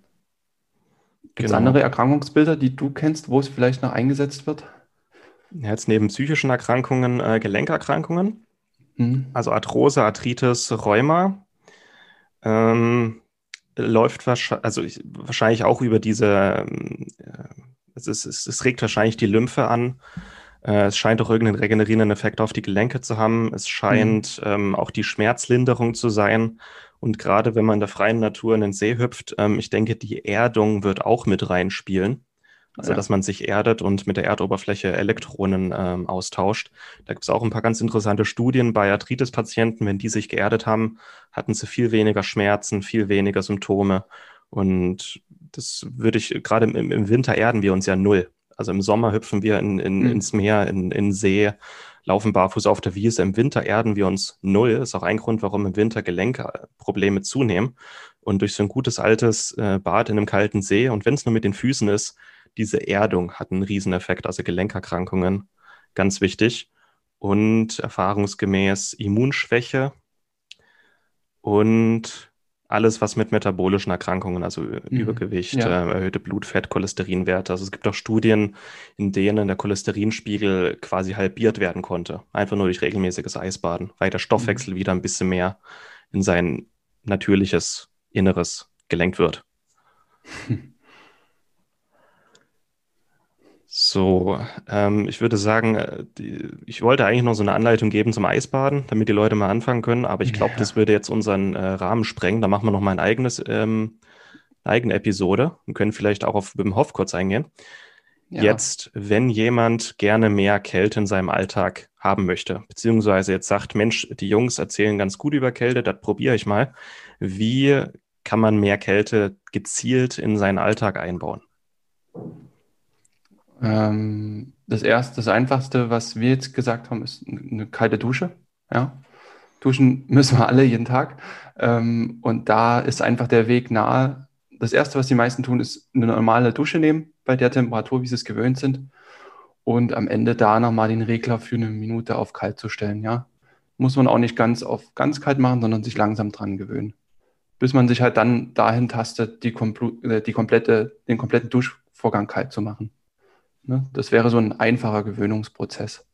Gibt es genau. andere Erkrankungsbilder, die du kennst, wo es vielleicht noch eingesetzt wird? Jetzt neben psychischen Erkrankungen äh, Gelenkerkrankungen, mhm. also Arthrose, Arthritis, Rheuma. Ähm, läuft wahrscheinlich, also ich, wahrscheinlich auch über diese, ähm, äh, es, ist, es, es, regt wahrscheinlich die Lymphe an äh, es scheint auch irgendeinen regenerierenden Effekt auf die Gelenke zu haben. Es scheint mhm. ähm, auch die Schmerzlinderung zu sein. Und gerade wenn man in der freien Natur in den See hüpft, ähm, ich denke, die Erdung wird auch mit reinspielen. Also, ja. dass man sich erdet und mit der Erdoberfläche Elektronen ähm, austauscht. Da gibt es auch ein paar ganz interessante Studien bei Arthritis-Patienten. Wenn die sich geerdet haben, hatten sie viel weniger Schmerzen, viel weniger Symptome. Und das würde ich, gerade im, im Winter erden wir uns ja null. Also im Sommer hüpfen wir in, in, mhm. ins Meer, in, in See, laufen barfuß auf der Wiese. Im Winter erden wir uns null. Das ist auch ein Grund, warum im Winter Gelenkprobleme zunehmen. Und durch so ein gutes altes äh, Bad in einem kalten See und wenn es nur mit den Füßen ist, diese Erdung hat einen Rieseneffekt, also Gelenkerkrankungen, ganz wichtig. Und erfahrungsgemäß Immunschwäche und alles, was mit metabolischen Erkrankungen, also mhm. Übergewicht, ja. äh, erhöhte Blutfett, Cholesterinwerte. Also es gibt auch Studien, in denen der Cholesterinspiegel quasi halbiert werden konnte. Einfach nur durch regelmäßiges Eisbaden, weil der Stoffwechsel mhm. wieder ein bisschen mehr in sein natürliches Inneres gelenkt wird. <laughs> So, ähm, ich würde sagen, äh, die, ich wollte eigentlich noch so eine Anleitung geben zum Eisbaden, damit die Leute mal anfangen können, aber ich glaube, ja. das würde jetzt unseren äh, Rahmen sprengen. Da machen wir noch mal ein eigenes, ähm, eine eigene Episode und können vielleicht auch auf Wim Hof kurz eingehen. Ja. Jetzt, wenn jemand gerne mehr Kälte in seinem Alltag haben möchte, beziehungsweise jetzt sagt, Mensch, die Jungs erzählen ganz gut über Kälte, das probiere ich mal. Wie kann man mehr Kälte gezielt in seinen Alltag einbauen? Ähm, das erste, das einfachste, was wir jetzt gesagt haben, ist eine kalte Dusche. Ja. Duschen müssen wir alle jeden Tag. Ähm, und da ist einfach der Weg nahe. Das erste, was die meisten tun, ist eine normale Dusche nehmen, bei der Temperatur, wie sie es gewöhnt sind. Und am Ende da nochmal den Regler für eine Minute auf kalt zu stellen. Ja. Muss man auch nicht ganz auf ganz kalt machen, sondern sich langsam dran gewöhnen. Bis man sich halt dann dahin tastet, die, die komplette, den kompletten Duschvorgang kalt zu machen. Ne? Das wäre so ein einfacher Gewöhnungsprozess.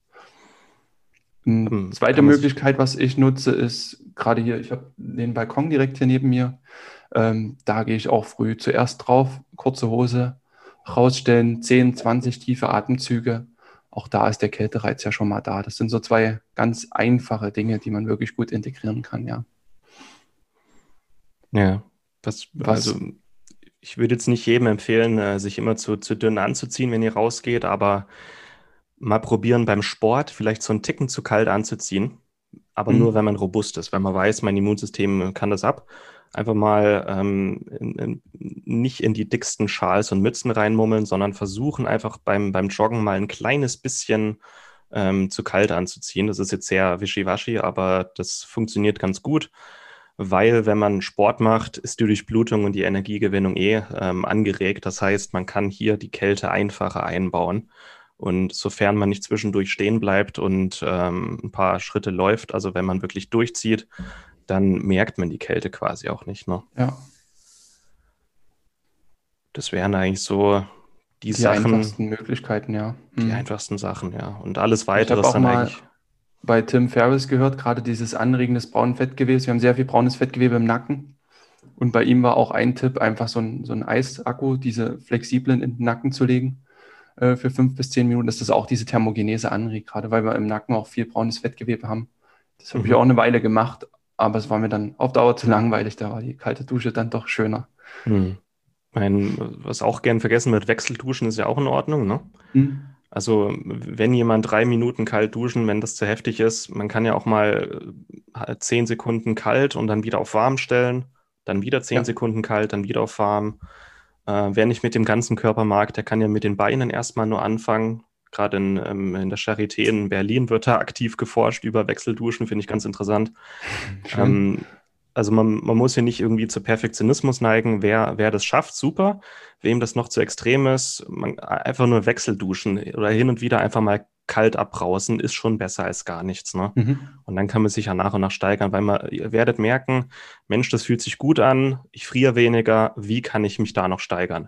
Eine hm, zweite Möglichkeit, was ich nutze, ist gerade hier, ich habe den Balkon direkt hier neben mir. Ähm, da gehe ich auch früh zuerst drauf, kurze Hose, rausstellen, 10, 20 tiefe Atemzüge. Auch da ist der Kältereiz ja schon mal da. Das sind so zwei ganz einfache Dinge, die man wirklich gut integrieren kann, ja. Ja, was, was also ich würde jetzt nicht jedem empfehlen, äh, sich immer zu, zu dünn anzuziehen, wenn ihr rausgeht, aber mal probieren beim Sport, vielleicht so einen Ticken zu kalt anzuziehen. Aber mhm. nur, wenn man robust ist, wenn man weiß, mein Immunsystem kann das ab. Einfach mal ähm, in, in, nicht in die dicksten Schals und Mützen reinmummeln, sondern versuchen einfach beim, beim Joggen mal ein kleines bisschen ähm, zu kalt anzuziehen. Das ist jetzt sehr wischiwaschi, aber das funktioniert ganz gut weil wenn man Sport macht, ist die Durchblutung und die Energiegewinnung eh ähm, angeregt. Das heißt, man kann hier die Kälte einfacher einbauen. Und sofern man nicht zwischendurch stehen bleibt und ähm, ein paar Schritte läuft, also wenn man wirklich durchzieht, dann merkt man die Kälte quasi auch nicht. Ne? Ja. Das wären eigentlich so die, die Sachen. Die einfachsten Möglichkeiten, ja. Die mhm. einfachsten Sachen, ja. Und alles weitere ist dann eigentlich bei Tim Ferriss gehört, gerade dieses Anregen des braunen Fettgewebes. Wir haben sehr viel braunes Fettgewebe im Nacken. Und bei ihm war auch ein Tipp, einfach so ein, so ein Eisakku, diese flexiblen in den Nacken zu legen äh, für fünf bis zehn Minuten, dass das auch diese Thermogenese anregt, gerade weil wir im Nacken auch viel braunes Fettgewebe haben. Das habe mhm. ich auch eine Weile gemacht, aber es war mir dann auf Dauer zu langweilig. Da war die kalte Dusche dann doch schöner. Mhm. Mein, was auch gern vergessen wird, Wechselduschen ist ja auch in Ordnung, ne? Mhm. Also wenn jemand drei Minuten kalt duschen, wenn das zu heftig ist, man kann ja auch mal äh, zehn Sekunden kalt und dann wieder auf warm stellen, dann wieder zehn ja. Sekunden kalt, dann wieder auf warm. Äh, wer nicht mit dem ganzen Körper mag, der kann ja mit den Beinen erstmal nur anfangen. Gerade in, ähm, in der Charité in Berlin wird da aktiv geforscht über Wechselduschen, finde ich ganz interessant. Ähm, also man, man muss hier nicht irgendwie zu Perfektionismus neigen. Wer, wer das schafft, super. Wem das noch zu extrem ist, man, einfach nur Wechselduschen oder hin und wieder einfach mal kalt abbrausen, ist schon besser als gar nichts. Ne? Mhm. Und dann kann man sich ja nach und nach steigern, weil man, ihr werdet merken, Mensch, das fühlt sich gut an, ich friere weniger, wie kann ich mich da noch steigern?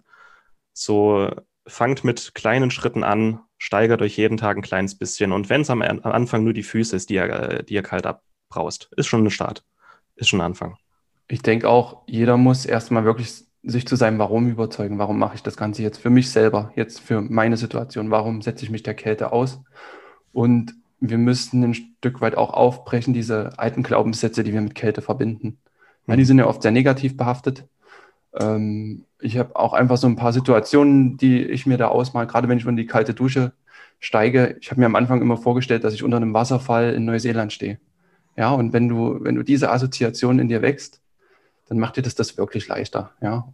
So fangt mit kleinen Schritten an, steigert euch jeden Tag ein kleines bisschen. Und wenn es am, am, Anfang nur die Füße ist, die ihr, die ihr kalt abbraust, ist schon ein Start ist schon ein Anfang. Ich denke auch, jeder muss erstmal wirklich sich zu seinem Warum überzeugen. Warum mache ich das Ganze jetzt für mich selber, jetzt für meine Situation? Warum setze ich mich der Kälte aus? Und wir müssten ein Stück weit auch aufbrechen, diese alten Glaubenssätze, die wir mit Kälte verbinden. Mhm. Die sind ja oft sehr negativ behaftet. Ähm, ich habe auch einfach so ein paar Situationen, die ich mir da ausmale, gerade wenn ich in die kalte Dusche steige. Ich habe mir am Anfang immer vorgestellt, dass ich unter einem Wasserfall in Neuseeland stehe. Ja, und wenn du, wenn du diese Assoziation in dir wächst, dann macht dir das das wirklich leichter. Ja.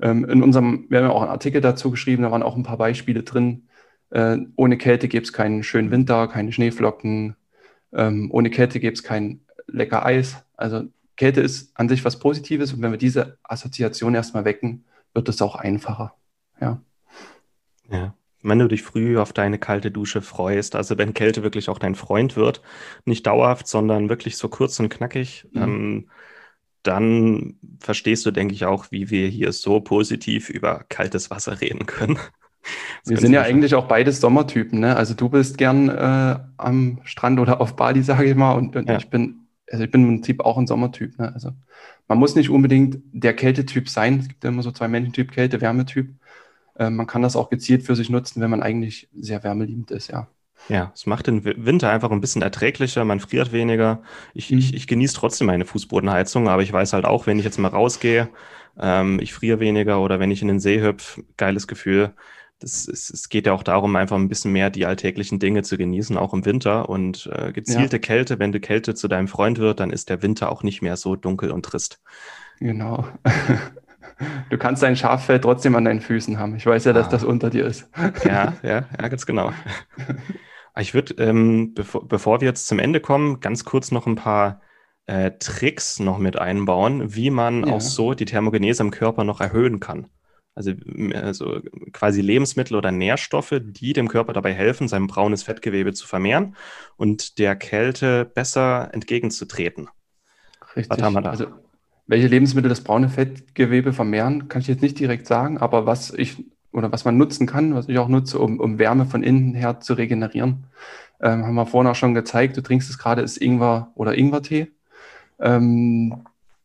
Ähm, in unserem, wir haben ja auch einen Artikel dazu geschrieben, da waren auch ein paar Beispiele drin. Äh, ohne Kälte gibt es keinen schönen Winter, keine Schneeflocken. Ähm, ohne Kälte gibt es kein lecker Eis. Also Kälte ist an sich was Positives und wenn wir diese Assoziation erstmal wecken, wird es auch einfacher. Ja. Ja wenn du dich früh auf deine kalte Dusche freust, also wenn Kälte wirklich auch dein Freund wird, nicht dauerhaft, sondern wirklich so kurz und knackig, mhm. ähm, dann verstehst du, denke ich, auch, wie wir hier so positiv über kaltes Wasser reden können. Das wir sind ja eigentlich auch beides Sommertypen, ne? Also du bist gern äh, am Strand oder auf Bali, sage ich mal, und, und ja. ich bin, also ich bin im Prinzip auch ein Sommertyp. Ne? Also man muss nicht unbedingt der Kältetyp sein. Es gibt ja immer so zwei Menschentyp, Kälte, Wärmetyp. Äh, man kann das auch gezielt für sich nutzen, wenn man eigentlich sehr wärmeliebend ist, ja. Ja, es macht den Winter einfach ein bisschen erträglicher, man friert weniger. Ich, mhm. ich, ich genieße trotzdem meine Fußbodenheizung, aber ich weiß halt auch, wenn ich jetzt mal rausgehe, ähm, ich friere weniger oder wenn ich in den See hüpfe, geiles Gefühl. Das ist, es geht ja auch darum, einfach ein bisschen mehr die alltäglichen Dinge zu genießen, auch im Winter. Und äh, gezielte ja. Kälte, wenn die Kälte zu deinem Freund wird, dann ist der Winter auch nicht mehr so dunkel und trist. Genau. <laughs> Du kannst dein Schaffell trotzdem an deinen Füßen haben. Ich weiß ja, dass ah. das unter dir ist. Ja, ja, ja, ganz genau. <laughs> Ich würde, ähm, bevor, bevor wir jetzt zum Ende kommen, ganz kurz noch ein paar äh, Tricks noch mit einbauen, wie man ja. auch so die Thermogenese im Körper noch erhöhen kann. Also, also quasi Lebensmittel oder Nährstoffe, die dem Körper dabei helfen, sein braunes Fettgewebe zu vermehren und der Kälte besser entgegenzutreten. Richtig. Was haben wir da? Also welche Lebensmittel das braune Fettgewebe vermehren, kann ich jetzt nicht direkt sagen, aber was ich oder was man nutzen kann, was ich auch nutze, um, um Wärme von innen her zu regenerieren. Ähm, haben wir vorhin auch schon gezeigt, du trinkst es gerade, ist Ingwer oder Ingwertee, ähm,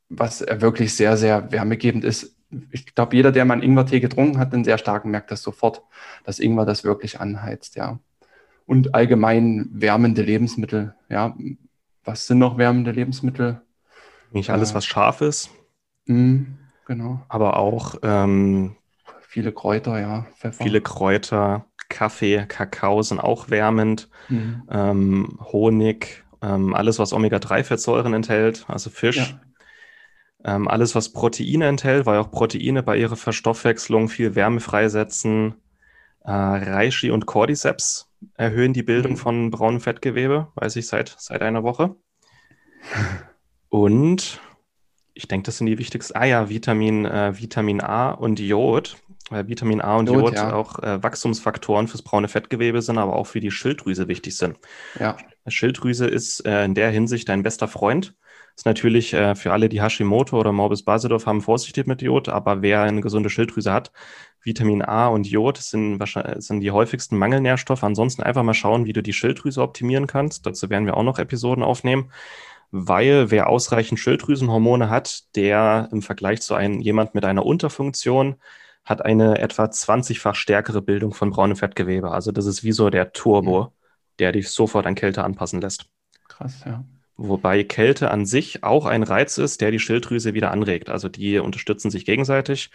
was wirklich sehr, sehr wärmegebend ist. Ich glaube, jeder, der mal einen Ingwertee getrunken hat, einen sehr starken, merkt das sofort, dass Ingwer das wirklich anheizt, ja. Und allgemein wärmende Lebensmittel, ja. Was sind noch wärmende Lebensmittel? Nicht alles, was scharf ist. Mh, genau. Aber auch ähm, viele Kräuter, ja. Pfeffer. Viele Kräuter, Kaffee, Kakao sind auch wärmend. Mhm. Ähm, Honig, ähm, alles, was Omega-3-Fettsäuren enthält, also Fisch. Ja. Ähm, alles, was Proteine enthält, weil auch Proteine bei ihrer Verstoffwechslung viel Wärme freisetzen. Äh, Reishi und Cordyceps erhöhen die Bildung mhm. von braunem Fettgewebe, weiß ich seit, seit einer Woche. <laughs> Und ich denke, das sind die wichtigsten. Ah ja, Vitamin, äh, Vitamin A und Jod. Weil Vitamin A und Jod, Jod ja. auch äh, Wachstumsfaktoren fürs braune Fettgewebe sind, aber auch für die Schilddrüse wichtig sind. Ja. Schilddrüse ist äh, in der Hinsicht dein bester Freund. Ist natürlich äh, für alle, die Hashimoto oder Morbus Basedorf haben, vorsichtig mit Jod, aber wer eine gesunde Schilddrüse hat, Vitamin A und Jod sind, wahrscheinlich, sind die häufigsten Mangelnährstoffe. Ansonsten einfach mal schauen, wie du die Schilddrüse optimieren kannst. Dazu werden wir auch noch Episoden aufnehmen weil wer ausreichend Schilddrüsenhormone hat, der im Vergleich zu einem jemand mit einer Unterfunktion hat eine etwa 20-fach stärkere Bildung von braunem Fettgewebe. Also das ist wie so der Turbo, mhm. der dich sofort an Kälte anpassen lässt. Krass, ja. Wobei Kälte an sich auch ein Reiz ist, der die Schilddrüse wieder anregt. Also die unterstützen sich gegenseitig.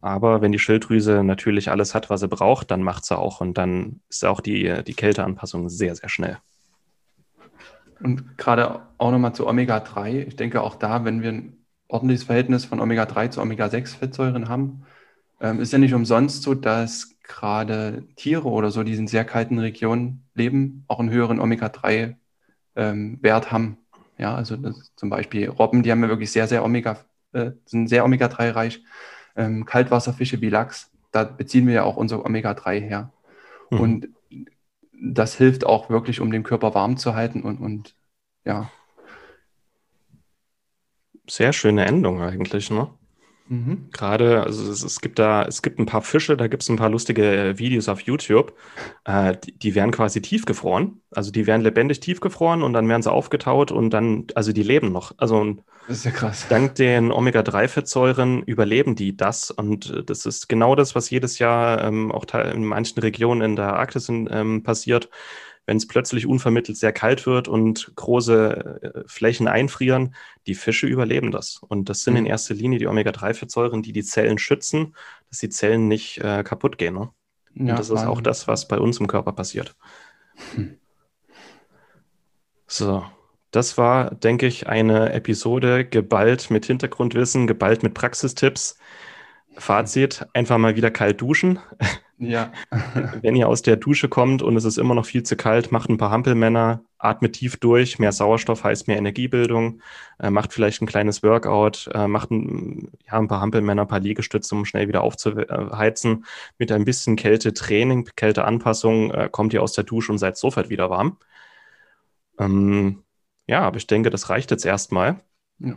Aber wenn die Schilddrüse natürlich alles hat, was sie braucht, dann macht sie auch. Und dann ist auch die, die Kälteanpassung sehr, sehr schnell. Und gerade auch nochmal zu Omega-3. Ich denke auch da, wenn wir ein ordentliches Verhältnis von Omega-3 zu Omega-6-Fettsäuren haben, ähm, ist ja nicht umsonst so, dass gerade Tiere oder so, die in sehr kalten Regionen leben, auch einen höheren Omega-3-Wert ähm, haben. Ja, also zum Beispiel Robben, die haben ja wirklich sehr, sehr Omega, äh, sind sehr Omega-3 reich. Ähm, Kaltwasserfische wie Lachs, da beziehen wir ja auch unser Omega-3 her. Mhm. Und das hilft auch wirklich, um den Körper warm zu halten und, und ja. Sehr schöne Endung eigentlich, ne? Mhm. Gerade, also es, es, gibt da, es gibt ein paar Fische, da gibt es ein paar lustige äh, Videos auf YouTube. Äh, die, die, werden quasi tiefgefroren. Also die werden lebendig tiefgefroren und dann werden sie aufgetaut und dann, also die leben noch. Also das ist ja krass. Dank den Omega-3-Fettsäuren überleben die das. Und äh, das ist genau das, was jedes Jahr ähm, auch in manchen Regionen in der Arktis ähm, passiert wenn es plötzlich unvermittelt sehr kalt wird und große äh, Flächen einfrieren, die Fische überleben das. Und das sind mhm. in erster Linie die Omega-3-Fettsäuren, die die Zellen schützen, dass die Zellen nicht äh, kaputt gehen. Ne? Und ja, das ist auch das, was bei uns im Körper passiert. Hm. So, das war, denke ich, eine Episode geballt mit Hintergrundwissen, geballt mit Praxistipps. Fazit, einfach mal wieder kalt duschen. Ja. <laughs> Wenn ihr aus der Dusche kommt und es ist immer noch viel zu kalt, macht ein paar Hampelmänner, atmet tief durch. Mehr Sauerstoff heißt mehr Energiebildung. Äh, macht vielleicht ein kleines Workout, äh, macht ein, ja, ein paar Hampelmänner, ein paar Liegestütze, um schnell wieder aufzuheizen. Mit ein bisschen Kältetraining, Kälteanpassung äh, kommt ihr aus der Dusche und seid sofort wieder warm. Ähm, ja, aber ich denke, das reicht jetzt erstmal. Ja.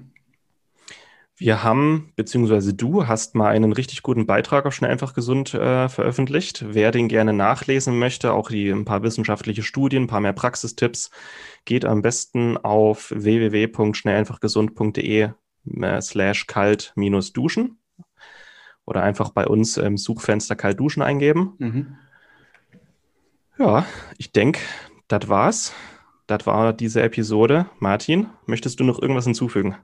Wir haben, beziehungsweise du hast mal einen richtig guten Beitrag auf Schnell einfach gesund äh, veröffentlicht. Wer den gerne nachlesen möchte, auch die ein paar wissenschaftliche Studien, ein paar mehr Praxistipps, geht am besten auf www.schnelleinfachgesund.de äh, slash kalt minus duschen oder einfach bei uns im Suchfenster kalt duschen eingeben. Mhm. Ja, ich denke, das war's. Das war diese Episode. Martin, möchtest du noch irgendwas hinzufügen?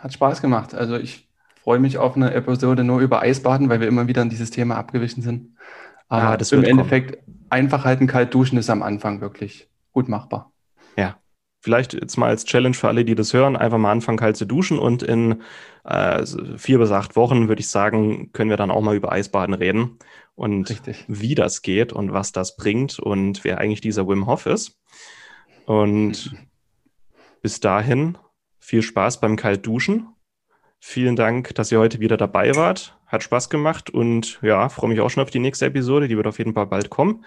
Hat Spaß gemacht. Also ich freue mich auf eine Episode nur über Eisbaden, weil wir immer wieder an dieses Thema abgewichen sind. Aber ja, das im Endeffekt kommen. einfach halten, kalt duschen ist am Anfang wirklich gut machbar. Ja. Vielleicht jetzt mal als Challenge für alle, die das hören, einfach mal anfangen, kalt zu duschen und in äh, vier bis acht Wochen, würde ich sagen, können wir dann auch mal über Eisbaden reden und Richtig. wie das geht und was das bringt und wer eigentlich dieser Wim Hof ist. Und <laughs> bis dahin viel Spaß beim Kaltduschen. Vielen Dank, dass ihr heute wieder dabei wart. Hat Spaß gemacht und ja, freue mich auch schon auf die nächste Episode. Die wird auf jeden Fall bald kommen.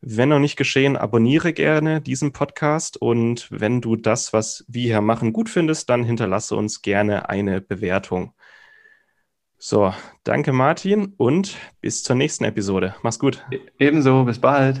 Wenn noch nicht geschehen, abonniere gerne diesen Podcast und wenn du das, was wir hier machen, gut findest, dann hinterlasse uns gerne eine Bewertung. So, danke Martin und bis zur nächsten Episode. Mach's gut. Ebenso, bis bald.